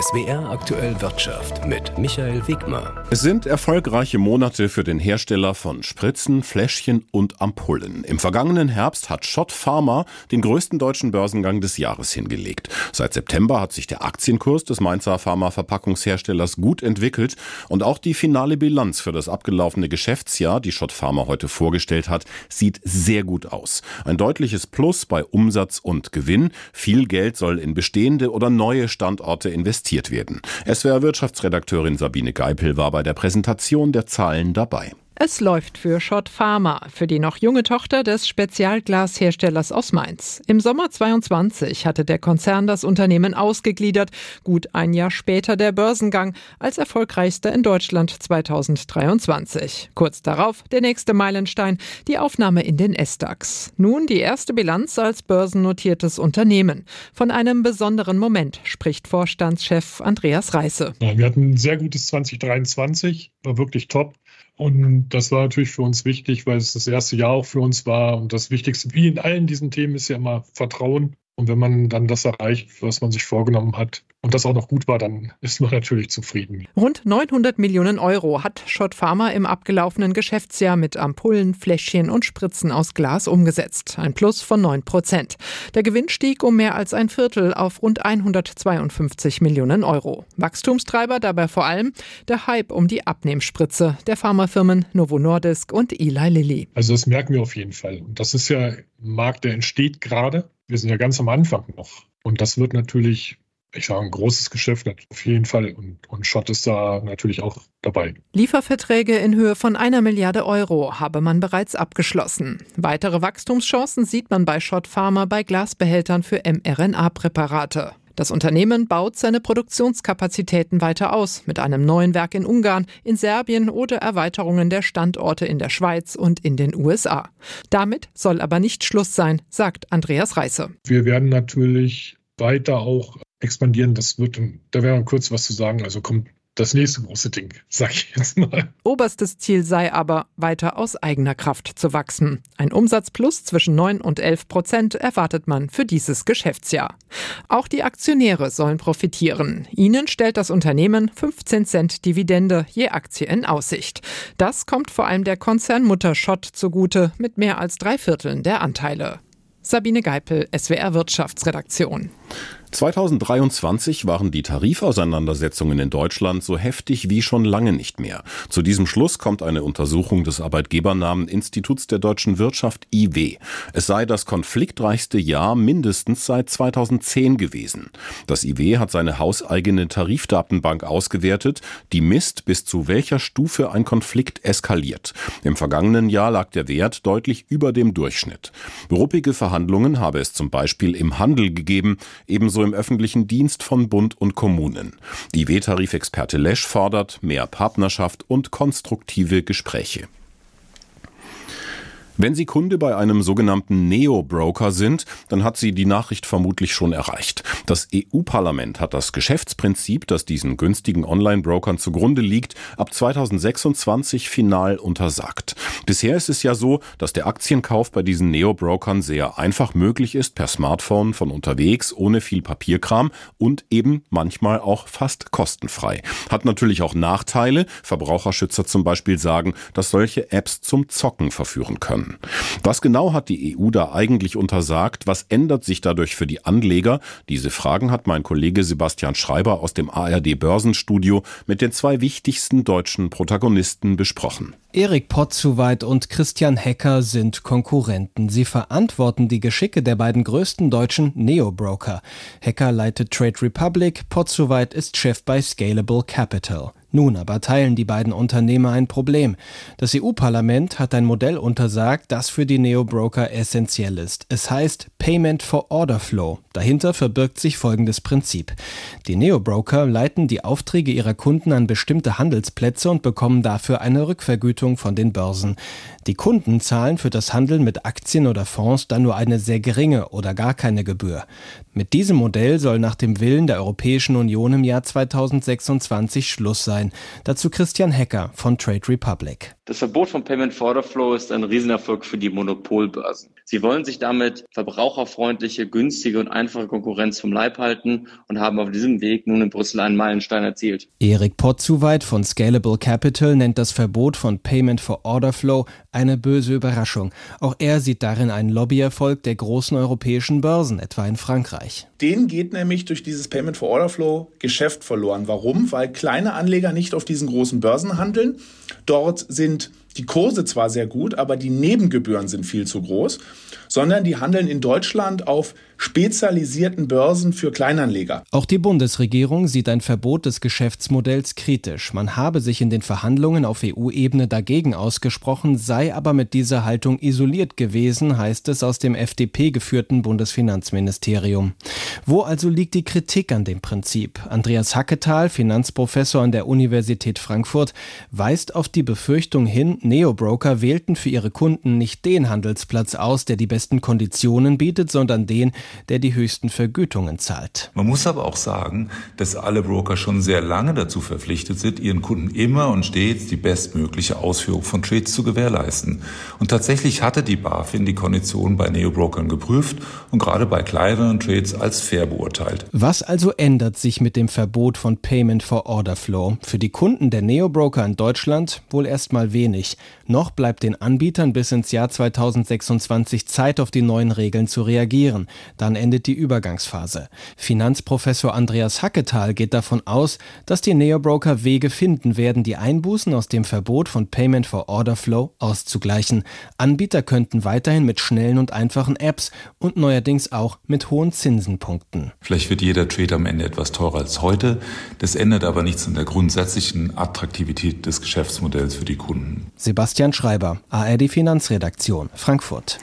SWR aktuell Wirtschaft mit Michael Wegmer. Es sind erfolgreiche Monate für den Hersteller von Spritzen, Fläschchen und Ampullen. Im vergangenen Herbst hat Schott Pharma den größten deutschen Börsengang des Jahres hingelegt. Seit September hat sich der Aktienkurs des Mainzer Pharma-Verpackungsherstellers gut entwickelt und auch die finale Bilanz für das abgelaufene Geschäftsjahr, die Schott Pharma heute vorgestellt hat, sieht sehr gut aus. Ein deutliches Plus bei Umsatz und Gewinn. Viel Geld soll in bestehende oder neue Standorte investiert investiert werden. SWR Wirtschaftsredakteurin Sabine Geipel war bei der Präsentation der Zahlen dabei. Es läuft für Schott Pharma, für die noch junge Tochter des Spezialglasherstellers aus Mainz. Im Sommer 22 hatte der Konzern das Unternehmen ausgegliedert, gut ein Jahr später der Börsengang als erfolgreichster in Deutschland 2023. Kurz darauf der nächste Meilenstein, die Aufnahme in den S-DAX. Nun die erste Bilanz als börsennotiertes Unternehmen. Von einem besonderen Moment spricht Vorstandschef Andreas Reisse. Ja, wir hatten ein sehr gutes 2023, war wirklich top. Und das war natürlich für uns wichtig, weil es das erste Jahr auch für uns war. Und das Wichtigste, wie in allen diesen Themen, ist ja immer Vertrauen. Und wenn man dann das erreicht, was man sich vorgenommen hat, und das auch noch gut war, dann ist man natürlich zufrieden. Rund 900 Millionen Euro hat Schott Pharma im abgelaufenen Geschäftsjahr mit Ampullen, Fläschchen und Spritzen aus Glas umgesetzt. Ein Plus von 9 Prozent. Der Gewinn stieg um mehr als ein Viertel auf rund 152 Millionen Euro. Wachstumstreiber dabei vor allem der Hype um die Abnehmspritze der Pharmafirmen Novo Nordisk und Eli Lilly. Also das merken wir auf jeden Fall. Und das ist ja ein Markt, der entsteht gerade. Wir sind ja ganz am Anfang noch. Und das wird natürlich ich sage, ein großes Geschäft auf jeden Fall. Und, und Schott ist da natürlich auch dabei. Lieferverträge in Höhe von einer Milliarde Euro habe man bereits abgeschlossen. Weitere Wachstumschancen sieht man bei Schott Pharma bei Glasbehältern für mRNA-Präparate. Das Unternehmen baut seine Produktionskapazitäten weiter aus mit einem neuen Werk in Ungarn, in Serbien oder Erweiterungen der Standorte in der Schweiz und in den USA. Damit soll aber nicht Schluss sein, sagt Andreas Reisse. Wir werden natürlich weiter auch expandieren. Das wird, da wäre kurz was zu sagen. Also kommt das nächste große Ding, sag ich jetzt mal. Oberstes Ziel sei aber, weiter aus eigener Kraft zu wachsen. Ein Umsatzplus zwischen 9 und 11 Prozent erwartet man für dieses Geschäftsjahr. Auch die Aktionäre sollen profitieren. Ihnen stellt das Unternehmen 15 Cent Dividende je Aktie in Aussicht. Das kommt vor allem der Konzernmutter Schott zugute mit mehr als drei Vierteln der Anteile. Sabine Geipel, SWR Wirtschaftsredaktion. 2023 waren die Tarifauseinandersetzungen in Deutschland so heftig wie schon lange nicht mehr. Zu diesem Schluss kommt eine Untersuchung des Arbeitgebernamen Instituts der deutschen Wirtschaft IW. Es sei das konfliktreichste Jahr mindestens seit 2010 gewesen. Das IW hat seine hauseigene Tarifdatenbank ausgewertet, die misst, bis zu welcher Stufe ein Konflikt eskaliert. Im vergangenen Jahr lag der Wert deutlich über dem Durchschnitt. Ruppige Verhandlungen habe es zum Beispiel im Handel gegeben, ebenso ebenso im öffentlichen Dienst von Bund und Kommunen. Die W-Tarifexperte Lesch fordert mehr Partnerschaft und konstruktive Gespräche. Wenn Sie Kunde bei einem sogenannten Neo-Broker sind, dann hat Sie die Nachricht vermutlich schon erreicht. Das EU-Parlament hat das Geschäftsprinzip, das diesen günstigen Online-Brokern zugrunde liegt, ab 2026 final untersagt. Bisher ist es ja so, dass der Aktienkauf bei diesen Neo-Brokern sehr einfach möglich ist, per Smartphone von unterwegs, ohne viel Papierkram und eben manchmal auch fast kostenfrei. Hat natürlich auch Nachteile. Verbraucherschützer zum Beispiel sagen, dass solche Apps zum Zocken verführen können. Was genau hat die EU da eigentlich untersagt? Was ändert sich dadurch für die Anleger? Diese Fragen hat mein Kollege Sebastian Schreiber aus dem ARD Börsenstudio mit den zwei wichtigsten deutschen Protagonisten besprochen. Erik Potzuweit und Christian Hecker sind Konkurrenten. Sie verantworten die Geschicke der beiden größten deutschen Neo-Broker. Hecker leitet Trade Republic, Potzuweit ist Chef bei Scalable Capital. Nun aber teilen die beiden Unternehmer ein Problem. Das EU-Parlament hat ein Modell untersagt, das für die Neo-Broker essentiell ist. Es heißt Payment for Order Flow. Dahinter verbirgt sich folgendes Prinzip. Die Neo-Broker leiten die Aufträge ihrer Kunden an bestimmte Handelsplätze und bekommen dafür eine Rückvergütung von den Börsen. Die Kunden zahlen für das Handeln mit Aktien oder Fonds dann nur eine sehr geringe oder gar keine Gebühr. Mit diesem Modell soll nach dem Willen der Europäischen Union im Jahr 2026 Schluss sein. Dazu Christian Hecker von Trade Republic. Das Verbot von Payment for Order Flow ist ein Riesenerfolg für die Monopolbörsen. Sie wollen sich damit verbraucherfreundliche, günstige und einfache Konkurrenz vom Leib halten und haben auf diesem Weg nun in Brüssel einen Meilenstein erzielt. Erik Potzuweit von Scalable Capital nennt das Verbot von Payment for Order Flow eine böse Überraschung. Auch er sieht darin einen Lobbyerfolg der großen europäischen Börsen, etwa in Frankreich. Denen geht nämlich durch dieses Payment for Order Flow Geschäft verloren. Warum? Weil kleine Anleger nicht auf diesen großen Börsen handeln. Dort sind die Kurse zwar sehr gut, aber die Nebengebühren sind viel zu groß, sondern die handeln in Deutschland auf spezialisierten Börsen für Kleinanleger. Auch die Bundesregierung sieht ein Verbot des Geschäftsmodells kritisch. Man habe sich in den Verhandlungen auf EU-Ebene dagegen ausgesprochen, sei aber mit dieser Haltung isoliert gewesen, heißt es aus dem FDP geführten Bundesfinanzministerium. Wo also liegt die Kritik an dem Prinzip? Andreas Hacketal, Finanzprofessor an der Universität Frankfurt, weist auf die Befürchtung hin, Neobroker wählten für ihre Kunden nicht den Handelsplatz aus, der die besten Konditionen bietet, sondern den, der die höchsten Vergütungen zahlt. Man muss aber auch sagen, dass alle Broker schon sehr lange dazu verpflichtet sind, ihren Kunden immer und stets die bestmögliche Ausführung von Trades zu gewährleisten. Und tatsächlich hatte die BaFin die Konditionen bei Neobrokern geprüft und gerade bei kleineren Trades als fair beurteilt. Was also ändert sich mit dem Verbot von Payment for Order Flow? Für die Kunden der Neobroker in Deutschland wohl erstmal wenig. Noch bleibt den Anbietern bis ins Jahr 2026 Zeit, auf die neuen Regeln zu reagieren. Dann endet die Übergangsphase. Finanzprofessor Andreas Hacketal geht davon aus, dass die Neobroker Wege finden werden, die Einbußen aus dem Verbot von Payment for Order Flow auszugleichen. Anbieter könnten weiterhin mit schnellen und einfachen Apps und neuerdings auch mit hohen Zinsen punkten. Vielleicht wird jeder Trade am Ende etwas teurer als heute. Das ändert aber nichts an der grundsätzlichen Attraktivität des Geschäftsmodells für die Kunden. Sebastian Schreiber, ARD Finanzredaktion, Frankfurt.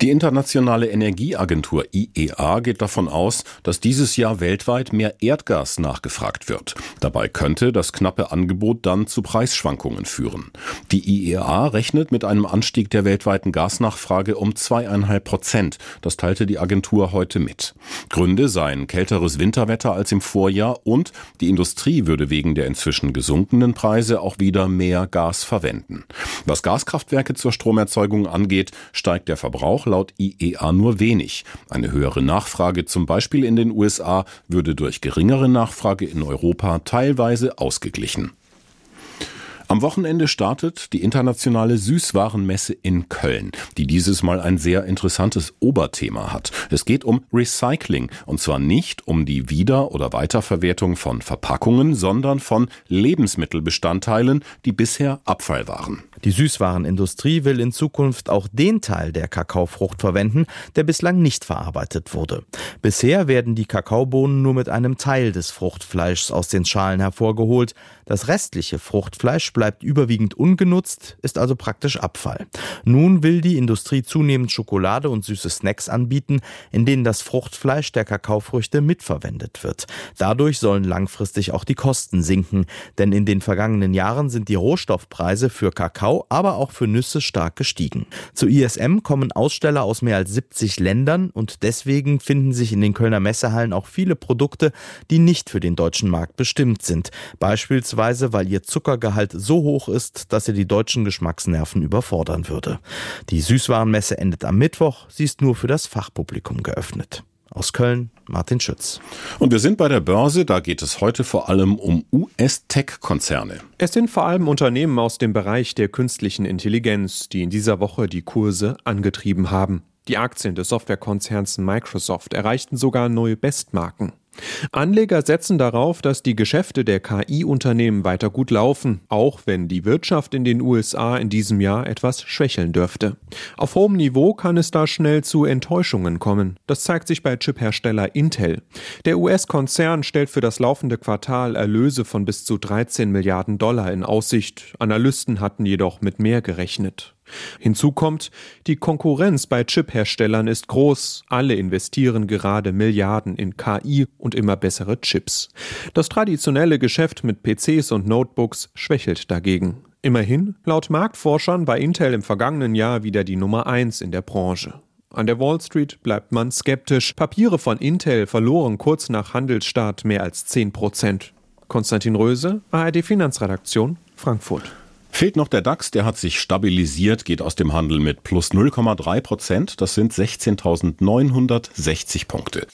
Die Internationale Energieagentur IEA geht davon aus, dass dieses Jahr weltweit mehr Erdgas nachgefragt wird. Dabei könnte das knappe Angebot dann zu Preisschwankungen führen. Die IEA rechnet mit einem Anstieg der weltweiten Gasnachfrage um zweieinhalb Prozent. Das teilte die Agentur heute mit. Gründe seien kälteres Winterwetter als im Vorjahr und die Industrie würde wegen der inzwischen gesunkenen Preise auch wieder mehr Gas verwenden. Was Gaskraftwerke zur Stromerzeugung angeht, steigt der Verbrauch laut IEA nur wenig. Eine höhere Nachfrage zum Beispiel in den USA würde durch geringere Nachfrage in Europa teilweise ausgeglichen. Am Wochenende startet die internationale Süßwarenmesse in Köln, die dieses Mal ein sehr interessantes Oberthema hat. Es geht um Recycling und zwar nicht um die Wieder- oder Weiterverwertung von Verpackungen, sondern von Lebensmittelbestandteilen, die bisher Abfall waren. Die Süßwarenindustrie will in Zukunft auch den Teil der Kakaofrucht verwenden, der bislang nicht verarbeitet wurde. Bisher werden die Kakaobohnen nur mit einem Teil des Fruchtfleischs aus den Schalen hervorgeholt. Das restliche Fruchtfleisch bleibt überwiegend ungenutzt, ist also praktisch Abfall. Nun will die Industrie zunehmend Schokolade und süße Snacks anbieten, in denen das Fruchtfleisch der Kakaofrüchte mitverwendet wird. Dadurch sollen langfristig auch die Kosten sinken, denn in den vergangenen Jahren sind die Rohstoffpreise für Kakao Kakao, aber auch für Nüsse stark gestiegen. Zu ISM kommen Aussteller aus mehr als 70 Ländern und deswegen finden sich in den Kölner Messehallen auch viele Produkte, die nicht für den deutschen Markt bestimmt sind. Beispielsweise, weil ihr Zuckergehalt so hoch ist, dass er die deutschen Geschmacksnerven überfordern würde. Die Süßwarenmesse endet am Mittwoch, sie ist nur für das Fachpublikum geöffnet. Aus Köln, Martin Schütz. Und wir sind bei der Börse, da geht es heute vor allem um US-Tech-Konzerne. Es sind vor allem Unternehmen aus dem Bereich der künstlichen Intelligenz, die in dieser Woche die Kurse angetrieben haben. Die Aktien des Softwarekonzerns Microsoft erreichten sogar neue Bestmarken. Anleger setzen darauf, dass die Geschäfte der KI-Unternehmen weiter gut laufen, auch wenn die Wirtschaft in den USA in diesem Jahr etwas schwächeln dürfte. Auf hohem Niveau kann es da schnell zu Enttäuschungen kommen. Das zeigt sich bei Chiphersteller Intel. Der US-Konzern stellt für das laufende Quartal Erlöse von bis zu 13 Milliarden Dollar in Aussicht. Analysten hatten jedoch mit mehr gerechnet. Hinzu kommt, die Konkurrenz bei Chip-Herstellern ist groß. Alle investieren gerade Milliarden in KI und immer bessere Chips. Das traditionelle Geschäft mit PCs und Notebooks schwächelt dagegen. Immerhin, laut Marktforschern war Intel im vergangenen Jahr wieder die Nummer eins in der Branche. An der Wall Street bleibt man skeptisch. Papiere von Intel verloren kurz nach Handelsstart mehr als 10 Prozent. Konstantin Röse, ARD Finanzredaktion, Frankfurt. Fehlt noch der DAX, der hat sich stabilisiert, geht aus dem Handel mit plus 0,3 Prozent. Das sind 16.960 Punkte.